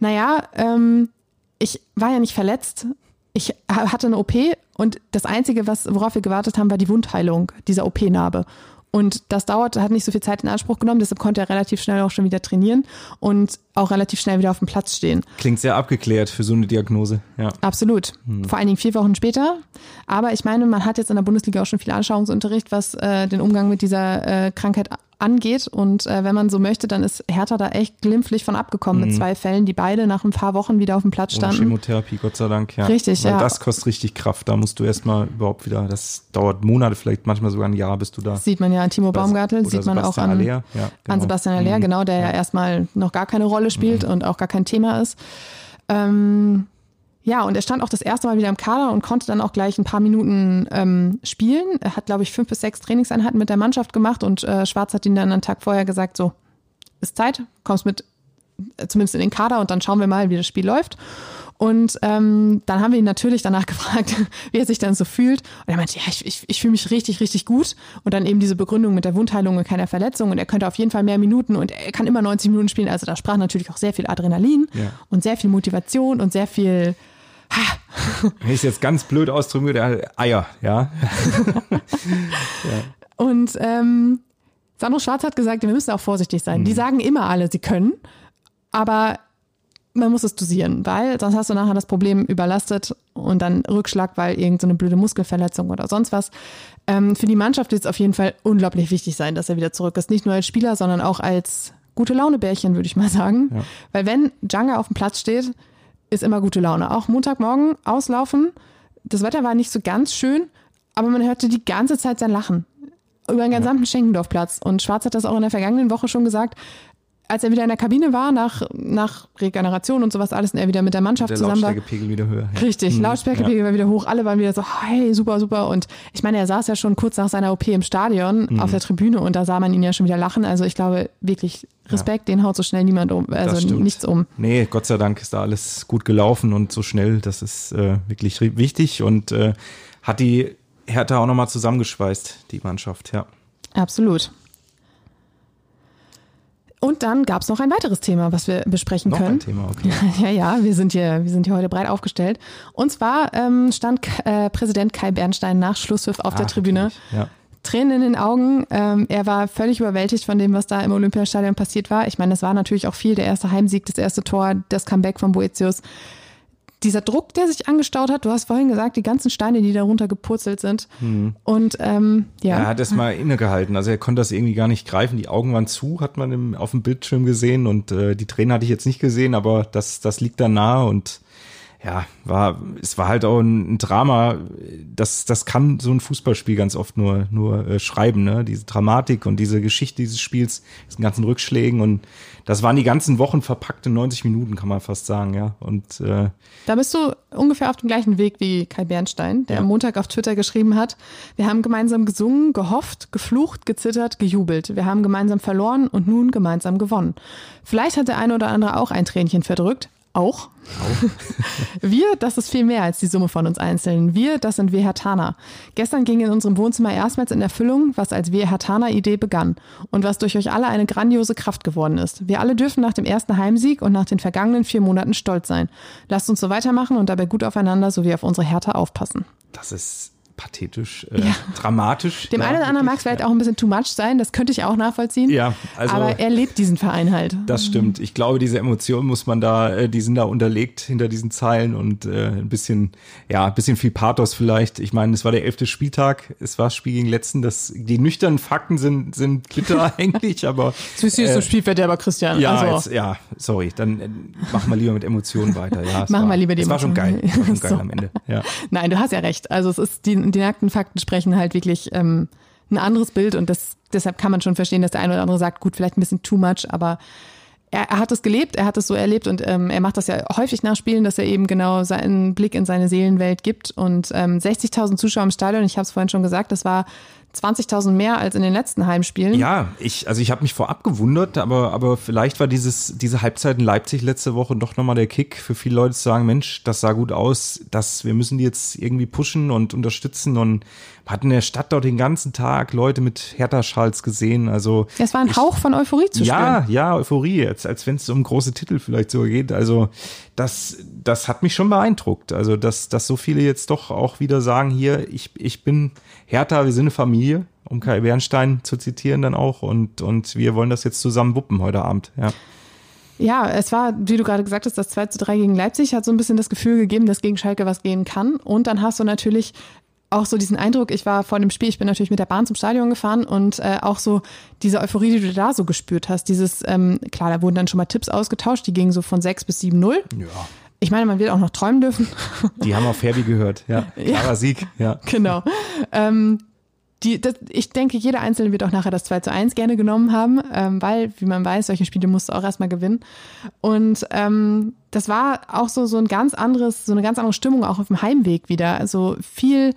naja, ähm, ich war ja nicht verletzt. Ich ha- hatte eine OP und das Einzige, was, worauf wir gewartet haben, war die Wundheilung dieser OP-Narbe. Und das dauert, hat nicht so viel Zeit in Anspruch genommen, deshalb konnte er relativ schnell auch schon wieder trainieren und auch relativ schnell wieder auf dem Platz stehen. Klingt sehr abgeklärt für so eine Diagnose. Ja. Absolut. Hm. Vor allen Dingen vier Wochen später. Aber ich meine, man hat jetzt in der Bundesliga auch schon viel Anschauungsunterricht, was äh, den Umgang mit dieser äh, Krankheit angeht. Und äh, wenn man so möchte, dann ist Hertha da echt glimpflich von abgekommen mit zwei Fällen, die beide nach ein paar Wochen wieder auf dem Platz. Ohne standen. Chemotherapie, Gott sei Dank. Ja. Richtig, Weil ja. Das kostet richtig Kraft. Da musst du erstmal überhaupt wieder, das dauert Monate, vielleicht manchmal sogar ein Jahr, bis du da. Sieht man ja an Timo Baumgartel, sieht man auch Sebastian an, Aller. Ja, an genau. Sebastian Aller, genau, der ja. erstmal noch gar keine Rolle spielt und auch gar kein Thema ist. Ähm, ja, und er stand auch das erste Mal wieder im Kader und konnte dann auch gleich ein paar Minuten ähm, spielen. Er hat, glaube ich, fünf bis sechs Trainingseinheiten mit der Mannschaft gemacht und äh, Schwarz hat ihn dann einen Tag vorher gesagt, so, ist Zeit, kommst mit, äh, zumindest in den Kader und dann schauen wir mal, wie das Spiel läuft. Und ähm, dann haben wir ihn natürlich danach gefragt, wie er sich dann so fühlt. Und er meinte, ja, ich, ich, ich fühle mich richtig, richtig gut. Und dann eben diese Begründung mit der Wundheilung und keiner Verletzung. Und er könnte auf jeden Fall mehr Minuten und er kann immer 90 Minuten spielen. Also da sprach natürlich auch sehr viel Adrenalin Ja. und sehr viel Motivation und sehr viel Wenn ich es jetzt ganz blöd äh, Eier, ja. Und ähm, Sandro Schwarz hat gesagt, wir müssen auch vorsichtig sein. Die sagen immer alle, sie können, aber man muss es dosieren, weil sonst hast du nachher das Problem überlastet und dann Rückschlag, weil irgendeine so eine blöde Muskelverletzung oder sonst was. Ähm, für die Mannschaft wird es auf jeden Fall unglaublich wichtig sein, dass er wieder zurück ist. Nicht nur als Spieler, sondern auch als gute Laune-Bärchen, würde ich mal sagen. Weil wenn Djanga auf dem Platz steht, ist immer gute Laune. Auch Montagmorgen auslaufen. Das Wetter war nicht so ganz schön, aber man hörte die ganze Zeit sein Lachen. Über den gesamten Schenkendorfplatz. Und Schwarz hat das auch in der vergangenen Woche schon gesagt. Als er wieder in der Kabine war, nach, nach Regeneration und sowas alles, und er wieder mit der Mannschaft Der zusammen war. Lautstärkepegel wieder höher. Ja. Richtig, Mhm. Lautstärkepegel war wieder hoch, alle waren wieder so, hey, super, super. Und ich meine, er saß ja schon kurz nach seiner OP im Stadion Mhm. auf der Tribüne und da sah man ihn ja schon wieder lachen. Also ich glaube wirklich, Respekt, den haut so schnell niemand um, also nichts um. Nee, Gott sei Dank ist da alles gut gelaufen und so schnell. Das ist äh, wirklich wichtig und äh, hat die Hertha auch nochmal zusammengeschweißt, die Mannschaft, ja. Absolut. Und dann gab es noch ein weiteres Thema, was wir besprechen Noch können. ein Thema, okay. Ja, ja, wir sind hier, wir sind hier heute breit aufgestellt. Und zwar ähm, stand äh, Präsident Kai Bernstein nach Schlusspfiff auf der Ah, Tribüne. Ja. Tränen in den Augen. Ähm, er war völlig überwältigt von dem, was da im Olympiastadion passiert war. Ich meine, es war natürlich auch viel der erste Heimsieg, das erste Tor, das Comeback von Boetius. Dieser Druck, der sich angestaut hat, du hast vorhin gesagt, die ganzen Steine, die darunter gepurzelt sind. Und ähm, ja, Er hat es mal innegehalten. Also er konnte das irgendwie gar nicht greifen. Die Augen waren zu, hat man im, auf dem Bildschirm gesehen. Und äh, die Tränen hatte ich jetzt nicht gesehen, aber das, das liegt da nahe. Und ja, war, es war halt auch ein, Drama. Das, das kann so ein Fußballspiel ganz oft nur, nur äh, schreiben, ne? Diese Dramatik und diese Geschichte dieses Spiels, diesen ganzen Rückschlägen. Und das waren die ganzen Wochen verpackte 90 Minuten, kann man fast sagen, ja. Und äh, Da bist du ungefähr auf dem gleichen Weg wie Kai Bernstein, der Ja. am Montag auf Twitter geschrieben hat, wir haben gemeinsam gesungen, gehofft, geflucht, gezittert, gejubelt. Wir haben gemeinsam verloren und nun gemeinsam gewonnen. Vielleicht hat der eine oder andere auch ein Tränchen verdrückt. Auch. wir, das ist viel mehr als die Summe von uns Einzelnen. Wir, das sind wir Hertaner. Gestern ging in unserem Wohnzimmer erstmals in Erfüllung, was als wir Hertaner Idee begann und was durch euch alle eine grandiose Kraft geworden ist. Wir alle dürfen nach dem ersten Heimsieg und nach den vergangenen vier Monaten stolz sein. Lasst uns so weitermachen und dabei gut aufeinander sowie auf unsere Hertha aufpassen. das ist pathetisch, äh, dramatisch. Dem ja, einen oder anderen mag es vielleicht ja. auch ein bisschen too much sein, das könnte ich auch nachvollziehen. Ja, also- aber er lebt diesen Verein halt. Das stimmt. Ich glaube, diese Emotionen muss man da, äh, die sind da unterlegt hinter diesen Zeilen und äh, ein bisschen, ja, ein bisschen viel Pathos vielleicht. Ich meine, es war der elfte Spieltag, es war das Spiel gegen letzten. Das, die nüchternen Fakten sind, sind bitter eigentlich, aber Süß, süß, so Spielverderber Christian. ja, also, jetzt, ja, sorry, dann äh, machen wir lieber mit Emotionen weiter. Ja, Machen wir lieber die Es war schon geil, es war schon geil So. am Ende. Ja. Nein, du hast ja recht. Also es ist die, die nackten Fakten sprechen halt wirklich ähm, ein anderes Bild und das, deshalb kann man schon verstehen, dass der eine oder andere sagt, gut, vielleicht ein bisschen too much, aber er, er hat es gelebt, er hat es so erlebt und ähm, er macht das ja häufig nach Spielen, dass er eben genau seinen Blick in seine Seelenwelt gibt. Und ähm, 60.000 Zuschauer im Stadion, ich habe es vorhin schon gesagt, das war 20.000 mehr als in den letzten Heimspielen. Ja, ich, also ich habe mich vorab gewundert, aber, aber vielleicht war dieses, diese Halbzeit in Leipzig letzte Woche doch nochmal der Kick für viele Leute zu sagen, Mensch, das sah gut aus, dass wir müssen die jetzt irgendwie pushen und unterstützen und hat in der Stadt dort den ganzen Tag Leute mit Hertha-Schals gesehen. Also es war ein ich, Hauch von Euphorie zu spüren. Ja, ja, Euphorie, als, als wenn es um große Titel vielleicht so geht. Also das, das hat mich schon beeindruckt. Also dass, dass so viele jetzt doch auch wieder sagen, hier, ich, ich bin Hertha, wir sind eine Familie, um Kai Bernstein zu zitieren dann auch und, und wir wollen das jetzt zusammen wuppen heute Abend. Ja. Ja, es war, wie du gerade gesagt hast, das 2 zu 3 gegen Leipzig hat so ein bisschen das Gefühl gegeben, dass gegen Schalke was gehen kann. Und dann hast du natürlich auch so diesen Eindruck, ich war vor dem Spiel, ich bin natürlich mit der Bahn zum Stadion gefahren und äh, auch so diese Euphorie, die du da so gespürt hast, dieses, ähm, klar, da wurden dann schon mal Tipps ausgetauscht, die gingen so von 6 bis 7-0. Ja. Ich meine, man wird auch noch träumen dürfen. Die haben auf Herbie gehört, ja. Klarer ja, Sieg, ja. Genau. Ähm, die, das, ich denke, jeder Einzelne wird auch nachher das 2 zu 1 gerne genommen haben, ähm, weil, wie man weiß, solche Spiele musst du auch erstmal gewinnen. Und ähm, das war auch so, so ein ganz anderes, so eine ganz andere Stimmung auch auf dem Heimweg wieder. Also viel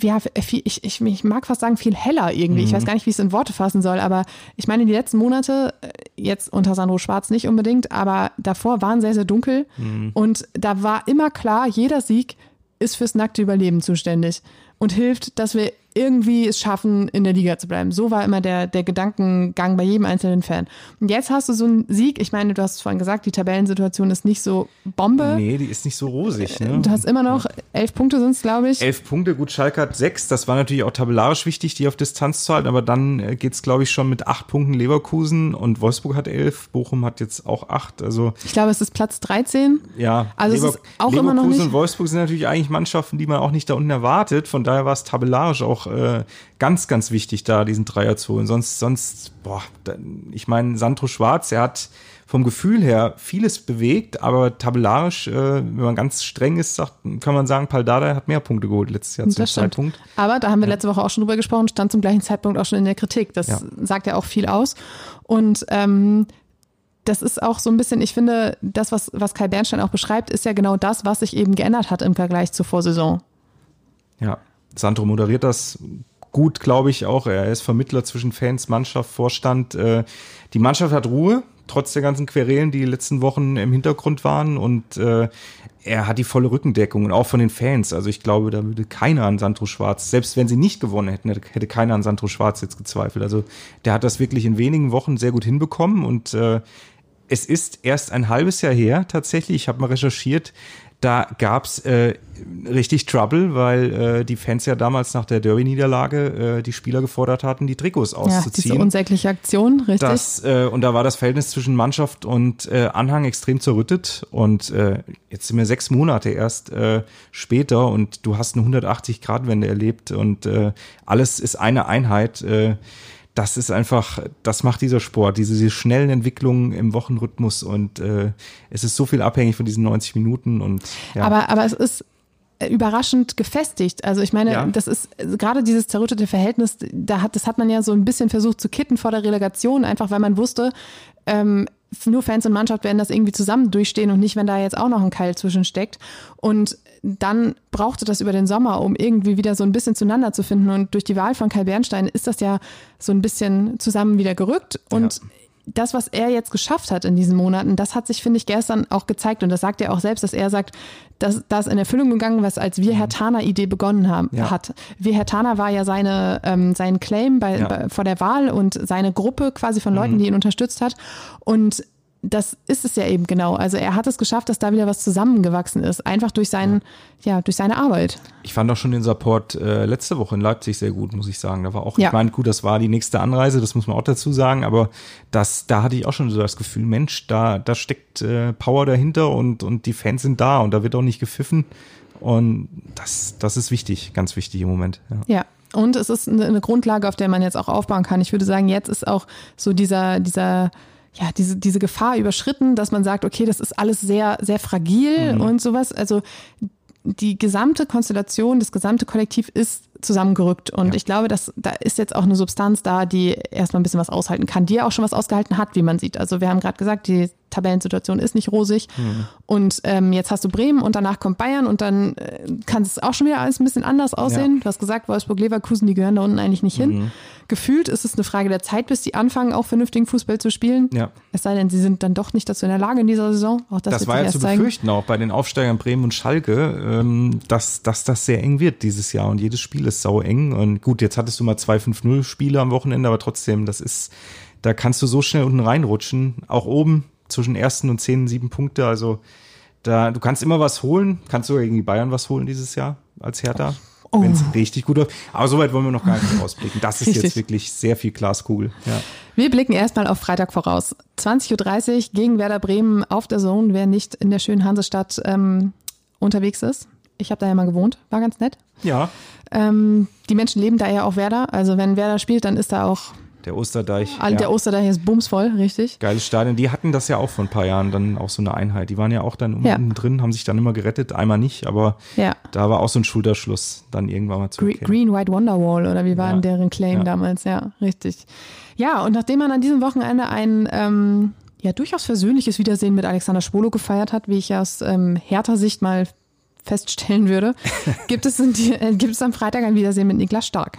ja, viel, ich, ich, ich mag fast sagen, viel heller irgendwie. Mhm. Ich weiß gar nicht, wie ich es in Worte fassen soll, aber ich meine, die letzten Monate, äh, jetzt unter Sandro Schwarz nicht unbedingt, aber davor waren sehr, sehr dunkel. Mhm. Und da war immer klar, jeder Sieg ist fürs nackte Überleben zuständig und hilft, dass wir irgendwie es schaffen, in der Liga zu bleiben. So war immer der, der Gedankengang bei jedem einzelnen Fan. Und jetzt hast du so einen Sieg. Ich meine, du hast es vorhin gesagt, die Tabellensituation ist nicht so Bombe. Nee, die ist nicht so rosig. Ne? Du hast immer noch elf Punkte sind es, glaube ich. Elf Punkte, gut, Schalke hat sechs. Das war natürlich auch tabellarisch wichtig, die auf Distanz zu halten. Aber dann äh, geht es, glaube ich, schon mit acht Punkten Leverkusen und Wolfsburg hat elf. Bochum hat jetzt auch acht. Also ich glaube, es ist Platz 13. Ja, also Lever es ist auch Leverkusen immer noch nicht. und Wolfsburg sind natürlich eigentlich Mannschaften, die man auch nicht da unten erwartet. Von daher war es tabellarisch auch äh, ganz, ganz wichtig, da diesen Dreier zu holen. Sonst, sonst, boah, ich meine, Sandro Schwarz, er hat vom Gefühl her vieles bewegt, aber tabellarisch, äh, wenn man ganz streng ist, sagt, kann man sagen, Paldada hat mehr Punkte geholt letztes Jahr zum Zeitpunkt. Aber da haben wir letzte Woche auch schon drüber gesprochen, stand zum gleichen Zeitpunkt auch schon in der Kritik. Das ja. sagt ja auch viel aus. Und ähm, das ist auch so ein bisschen, ich finde, das, was, was Kai Bernstein auch beschreibt, ist ja genau das, was sich eben geändert hat im Vergleich zur Vorsaison. Ja, Sandro moderiert das gut, glaube ich, auch. Er ist Vermittler zwischen Fans, Mannschaft, Vorstand. Äh, die Mannschaft hat Ruhe, trotz der ganzen Querelen, die, die letzten Wochen im Hintergrund waren. Und äh, er hat die volle Rückendeckung und auch von den Fans. Also ich glaube, da würde keiner an Sandro Schwarz, selbst wenn sie nicht gewonnen hätten, hätte keiner an Sandro Schwarz jetzt gezweifelt. Also der hat das wirklich in wenigen Wochen sehr gut hinbekommen und äh, es ist erst ein halbes Jahr her tatsächlich, ich habe mal recherchiert, da gab's äh, richtig Trouble, weil äh, die Fans ja damals nach der Derby-Niederlage äh, die Spieler gefordert hatten, die Trikots auszuziehen. Ja, diese unsägliche Aktion, richtig. Das, äh, und da war das Verhältnis zwischen Mannschaft und äh, Anhang extrem zerrüttet. Und äh, jetzt sind wir sechs Monate erst äh, später und du hast eine 180-Grad-Wende erlebt und äh, alles ist eine Einheit. Äh, das ist einfach, das macht dieser Sport, diese, diese schnellen Entwicklungen im Wochenrhythmus und äh, es ist so viel abhängig von diesen 90 Minuten und ja. aber, aber es ist überraschend gefestigt. Also ich meine, ja. das ist gerade dieses zerrüttete Verhältnis, da hat, das hat man ja so ein bisschen versucht zu kitten vor der Relegation, einfach weil man wusste, ähm, nur Fans und Mannschaft werden das irgendwie zusammen durchstehen und nicht, wenn da jetzt auch noch ein Keil zwischensteckt. Und dann brauchte das über den Sommer, um irgendwie wieder so ein bisschen zueinander zu finden. Und durch die Wahl von Kai Bernstein ist das ja so ein bisschen zusammen wieder gerückt. Und ja das, was er jetzt geschafft hat in diesen Monaten, das hat sich, finde ich, gestern auch gezeigt. Und das sagt er auch selbst, dass er sagt, dass das in Erfüllung gegangen, was als wir Herr mhm. Tana Idee begonnen haben, ja. hat. Wir Herr Tana war ja seine, ähm, sein Claim bei, ja. bei, vor der Wahl und seine Gruppe quasi von Leuten, mhm. die ihn unterstützt hat. Und das ist es ja eben genau. Also er hat es geschafft, dass da wieder was zusammengewachsen ist, einfach durch seinen, ja, ja durch seine Arbeit. Ich fand auch schon den Support äh, letzte Woche in Leipzig sehr gut, muss ich sagen. Da war auch, ja. ich meine, gut, das war die nächste Anreise, das muss man auch dazu sagen, aber das, da hatte ich auch schon so das Gefühl, Mensch, da, da steckt äh, Power dahinter und, und die Fans sind da und da wird auch nicht gepfiffen. Und das, das ist wichtig, ganz wichtig im Moment. Ja. ja. Und es ist eine Grundlage, auf der man jetzt auch aufbauen kann. Ich würde sagen, jetzt ist auch so dieser, dieser ja, diese, diese Gefahr überschritten, dass man sagt, okay, das ist alles sehr, sehr fragil mhm. und sowas. Also die gesamte Konstellation, das gesamte Kollektiv ist zusammengerückt. Und Ja. ich glaube, dass da ist jetzt auch eine Substanz da, die erstmal ein bisschen was aushalten kann, die ja auch schon was ausgehalten hat, wie man sieht. Also wir haben gerade gesagt, die Tabellensituation ist nicht rosig. Mhm. Und ähm, jetzt hast du Bremen und danach kommt Bayern und dann äh, kann es auch schon wieder alles ein bisschen anders aussehen. Du hast gesagt, Wolfsburg, Leverkusen, die gehören da unten eigentlich nicht hin. Mhm. Gefühlt ist es eine Frage der Zeit, bis die anfangen, auch vernünftigen Fußball zu spielen. Ja. Es sei denn, sie sind dann doch nicht dazu in der Lage in dieser Saison. Auch das, Das war ja zu zeigen. befürchten auch bei den Aufsteigern Bremen und Schalke, ähm, dass, dass das sehr eng wird dieses Jahr und jedes Spiel ist sau eng. Und gut, jetzt hattest du mal zwei 5-0 Spiele am Wochenende, aber trotzdem, das ist, da kannst du so schnell unten reinrutschen. Auch oben zwischen ersten und zehn, sieben Punkte. Also da, du kannst immer was holen. Kannst sogar gegen die Bayern was holen dieses Jahr als Hertha. Oh. Wenn es richtig gut läuft. Aber soweit wollen wir noch gar nicht rausblicken. Das ist Richtig. jetzt wirklich sehr viel Glaskugel. Ja. Wir blicken erstmal auf Freitag voraus. 20.30 Uhr gegen Werder Bremen auf der Zone, wer nicht in der schönen Hansestadt ähm, unterwegs ist. Ich habe da ja mal gewohnt, war ganz nett. ja, Ähm, die Menschen leben da ja auch Werder. Also wenn Werder spielt, dann ist da auch der Osterdeich. all ja. der Osterdeich ist bumsvoll, richtig? Geiles Stadion. Die hatten das ja auch vor ein paar Jahren dann auch so eine Einheit. Die waren ja auch dann Ja. unten drin, haben sich dann immer gerettet, einmal nicht, aber Ja. da war auch so ein Schulterschluss dann irgendwann mal zu Gre erkennen. Green White Wonderwall oder wie war Ja. denn deren Claim Ja. damals? Ja, richtig. Ja, und nachdem man an diesem Wochenende ein ähm, ja durchaus versöhnliches Wiedersehen mit Alexander Schwolo gefeiert hat, wie ich aus ähm, härter Sicht mal feststellen würde, gibt es, die, äh, gibt es am Freitag ein Wiedersehen mit Niklas Stark.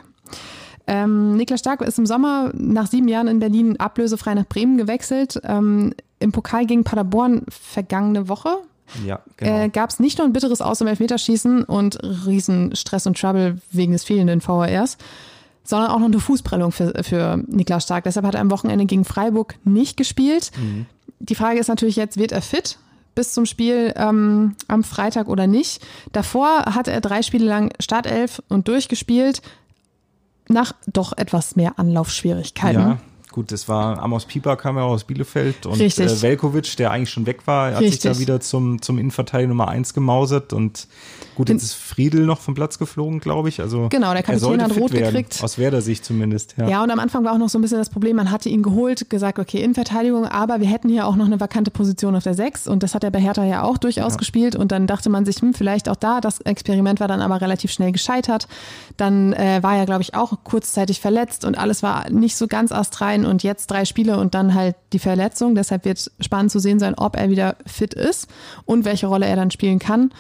Ähm, Niklas Stark ist im Sommer nach sieben Jahren in Berlin ablösefrei nach Bremen gewechselt. Ähm, Im Pokal gegen Paderborn vergangene Woche Ja, genau. äh, gab es nicht nur ein bitteres Aus im Elfmeterschießen und riesen Stress und Trouble wegen des fehlenden VRs, sondern auch noch eine Fußprellung für, für Niklas Stark. Deshalb hat er am Wochenende gegen Freiburg nicht gespielt. Die Frage ist natürlich jetzt, wird er fit bis zum Spiel ähm, am Freitag oder nicht? Davor hatte er drei Spiele lang Startelf und durchgespielt, nach doch etwas mehr Anlaufschwierigkeiten. ja, gut, das war Amos Pieper kam ja aus Bielefeld und Richtig. äh, Velkovic, der eigentlich schon weg war, hat sich Richtig. da wieder zum, zum Innenverteidiger Nummer eins gemausert und gut, jetzt ist Friedel noch vom Platz geflogen, glaube ich. Also Genau, der er Kapitän hat rot werden, gekriegt. Aus Werder-Sicht zumindest, ja. Ja, und am Anfang war auch noch so ein bisschen das Problem, man hatte ihn geholt, gesagt, okay, Innenverteidigung, aber wir hätten hier auch noch eine vakante Position auf der 6 und das hat er bei Hertha ja auch durchaus gespielt und dann dachte man sich, hm, vielleicht auch da, das Experiment war dann aber relativ schnell gescheitert. Dann äh, war er, glaube ich, auch kurzzeitig verletzt und alles war nicht so ganz astrein und jetzt drei Spiele und dann halt die Verletzung. Deshalb wird spannend zu sehen sein, ob er wieder fit ist und welche Rolle er dann spielen kann.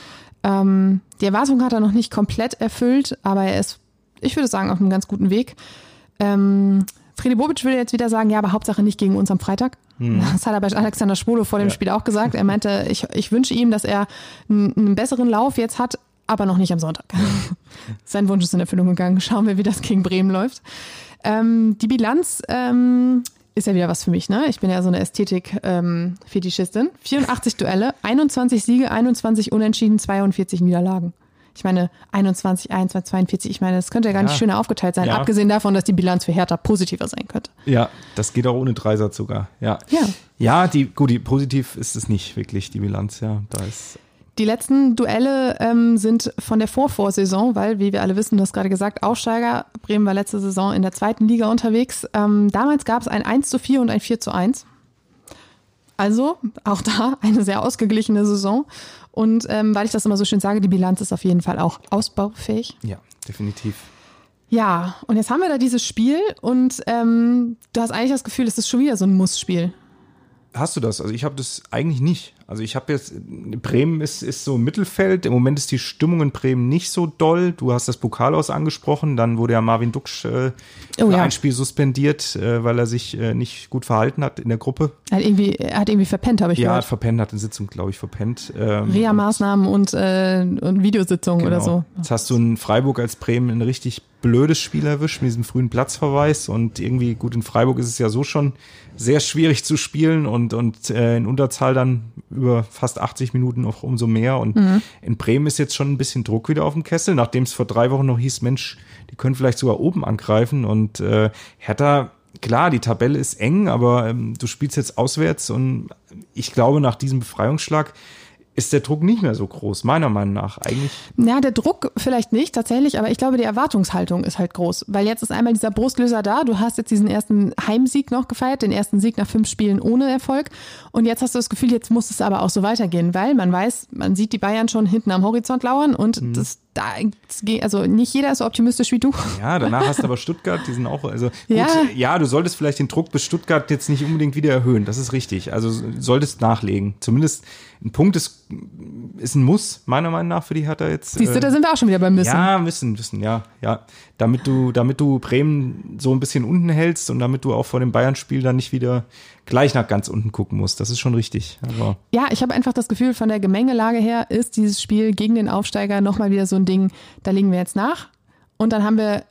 Ähm, die Erwartung hat er noch nicht komplett erfüllt, aber er ist, ich würde sagen, auf einem ganz guten Weg. Ähm, Friedi Bobic will jetzt wieder sagen, ja, aber Hauptsache nicht gegen uns am Freitag. Das hat er bei Alexander Schwolo vor dem Ja. Spiel auch gesagt. Er meinte, ich, ich wünsche ihm, dass er einen, einen besseren Lauf jetzt hat, aber noch nicht am Sonntag. Sein Wunsch ist in Erfüllung gegangen. Schauen wir, wie das gegen Bremen läuft. Ähm, die Bilanz ähm, ist ja wieder was für mich. Ne? Ich bin ja so eine Ästhetik-Fetischistin. 84 Duelle, 21 Siege, 21 Unentschieden, 42 Niederlagen. Ich meine, 21, 21, 42, ich meine, das könnte ja gar nicht Ja. schöner aufgeteilt sein, Ja. abgesehen davon, dass die Bilanz für Hertha positiver sein könnte. Ja, das geht auch ohne Dreisatz sogar. Ja. Ja. Ja, die, gut, die, positiv ist es nicht wirklich, die Bilanz, ja. Da ist, Die letzten Duelle ähm, sind von der Vorvorsaison, weil, wie wir alle wissen, du hast gerade gesagt, Aufsteiger. Bremen war letzte Saison in der zweiten Liga unterwegs. Ähm, damals gab es ein 1 zu 4 und ein 4 zu 1. Also auch da eine sehr ausgeglichene Saison. Und ähm, weil ich das immer so schön sage, die Bilanz ist auf jeden Fall auch ausbaufähig. ja, definitiv. Ja, und jetzt haben wir da dieses Spiel und ähm, du hast eigentlich das Gefühl, es ist schon wieder so ein Muss-Spiel. Hast du das? Also ich habe das eigentlich nicht. Also ich habe jetzt, Bremen ist, ist so im Mittelfeld. Im Moment ist die Stimmung in Bremen nicht so doll. Du hast das Pokalhaus angesprochen. Dann wurde ja Marvin Duksch äh, Oh für ja. ein Spiel suspendiert, äh, weil er sich äh, nicht gut verhalten hat in der Gruppe. Er hat irgendwie, hat irgendwie verpennt, habe ich Ja, gehört. verpennt, hat eine Sitzung, glaube ich, verpennt. Ähm, Reha-Maßnahmen und, äh, und Videositzungen oder so. Jetzt hast du in Freiburg als Bremen ein richtig blödes Spiel erwischt mit diesem frühen Platzverweis und irgendwie, gut, in Freiburg ist es ja so schon sehr schwierig zu spielen und, und äh, in Unterzahl dann über fast 80 Minuten auch umso mehr und in Bremen ist jetzt schon ein bisschen Druck wieder auf dem Kessel, nachdem es vor drei Wochen noch hieß, Mensch, die können vielleicht sogar oben angreifen und äh, Hertha Klar, die Tabelle ist eng, aber ähm, du spielst jetzt auswärts und ich glaube, nach diesem Befreiungsschlag ist der Druck nicht mehr so groß, meiner Meinung nach. Eigentlich. Ja, der Druck vielleicht nicht tatsächlich, aber ich glaube, die Erwartungshaltung ist halt groß. Weil jetzt ist einmal dieser Brustlöser da. Du hast jetzt diesen ersten Heimsieg noch gefeiert, den ersten Sieg nach fünf Spielen ohne Erfolg. Und jetzt hast du das Gefühl, jetzt muss es aber auch so weitergehen, weil man weiß, man sieht die Bayern schon hinten am Horizont lauern und mhm. das da, also nicht jeder ist so optimistisch wie du. Ja, danach hast du aber Stuttgart, die sind auch, also gut, ja. ja, du solltest vielleicht den Druck bis Stuttgart jetzt nicht unbedingt wieder erhöhen, das ist richtig. Also solltest nachlegen. Zumindest ein Punkt ist, ist ein Muss, meiner Meinung nach, für die Hertha jetzt. Siehst du, da sind wir auch schon wieder beim Müssen. Ja, müssen, müssen, ja, ja. Damit du, damit du Bremen so ein bisschen unten hältst und damit du auch vor dem Bayern-Spiel dann nicht wieder gleich nach ganz unten gucken musst. Das ist schon richtig. Aber ja, ich habe einfach das Gefühl, von der Gemengelage her ist dieses Spiel gegen den Aufsteiger nochmal wieder so ein Ding, da legen wir jetzt nach. Und dann haben wir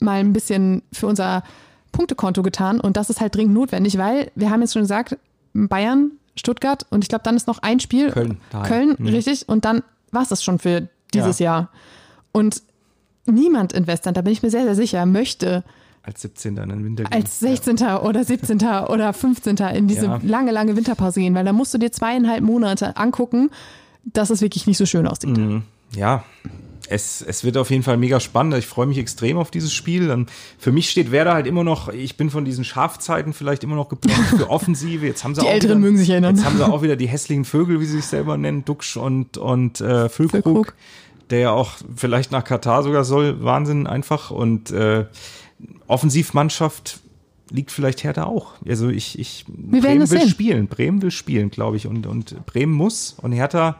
mal ein bisschen für unser Punktekonto getan und das ist halt dringend notwendig, weil wir haben jetzt schon gesagt, Bayern Stuttgart und ich glaube, dann ist noch ein Spiel. Köln. Daheim. Köln, mhm. richtig. Und dann war es das schon für dieses ja. Jahr. Und niemand in Westland, da bin ich mir sehr, sehr sicher, möchte als 17. in den Winter gehen. Als 16. Ja. oder 17. oder 15. in diese ja. lange, lange Winterpause gehen, weil da musst du dir zweieinhalb Monate angucken, dass es wirklich nicht so schön aussieht. Mhm. Ja, es, es wird auf jeden Fall mega spannend. Ich freue mich extrem auf dieses Spiel. Und für mich steht Werder halt immer noch, ich bin von diesen Schafzeiten vielleicht immer noch geplant für Offensive. Jetzt haben sie die auch Älteren wieder, mögen sich erinnern. Jetzt haben sie auch wieder die hässlichen Vögel, wie sie sich selber nennen, Duxch und, und äh, Füllkrug, Füllkrug, der ja auch vielleicht nach Katar sogar soll. Wahnsinn einfach. Und äh, Offensivmannschaft liegt vielleicht Hertha auch. Also ich, ich Wir Bremen will sehen. spielen. Bremen will spielen, glaube ich. Und, und Bremen muss und Hertha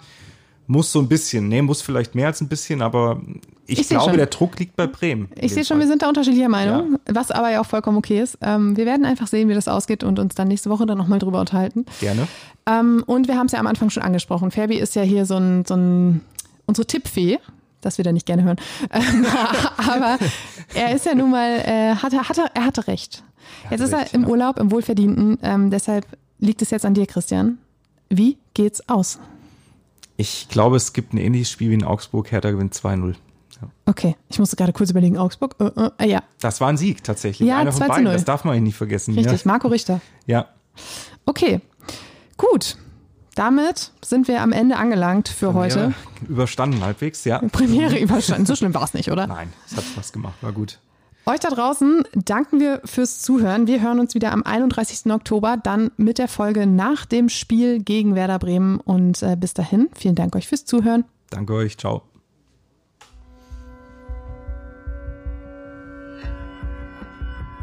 muss so ein bisschen, nee, muss vielleicht mehr als ein bisschen, aber ich, ich glaube, der Druck liegt bei Bremen. Ich sehe schon, wir sind da unterschiedlicher Meinung, ja. was aber ja auch vollkommen okay ist. Ähm, wir werden einfach sehen, wie das ausgeht und uns dann nächste Woche dann nochmal drüber unterhalten. Gerne. Ähm, und wir haben es ja am Anfang schon angesprochen. Ferbi ist ja hier so ein, so ein unsere Tippfee. Das wird er nicht gerne hören. aber er ist ja nun mal, äh, hatte, hatte, er hatte recht. Jetzt ist er im ja. Urlaub, im Wohlverdienten. Ähm, deshalb liegt es jetzt an dir, Christian. Wie geht's aus? Ich glaube, es gibt ein ähnliches Spiel wie in Augsburg. Hertha gewinnt 2-0. Ja. Okay, ich musste gerade kurz überlegen, Augsburg. Äh, äh, ja. Das war ein Sieg tatsächlich. Ja, Einer von beiden. Das darf man nicht vergessen. Richtig, ja. Marco Richter. Ja. Okay, gut. Damit sind wir am Ende angelangt für Premiere heute. Überstanden halbwegs, ja. Premiere überstanden. So schlimm war es nicht, oder? Nein, es hat Spaß gemacht, war gut. Euch da draußen danken wir fürs Zuhören. Wir hören uns wieder am 31. Oktober, dann mit der Folge nach dem Spiel gegen Werder Bremen. Und äh, bis dahin, vielen Dank euch fürs Zuhören. Danke euch, ciao.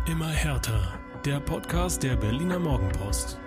Immer härter. Der Podcast der Berliner Morgenpost.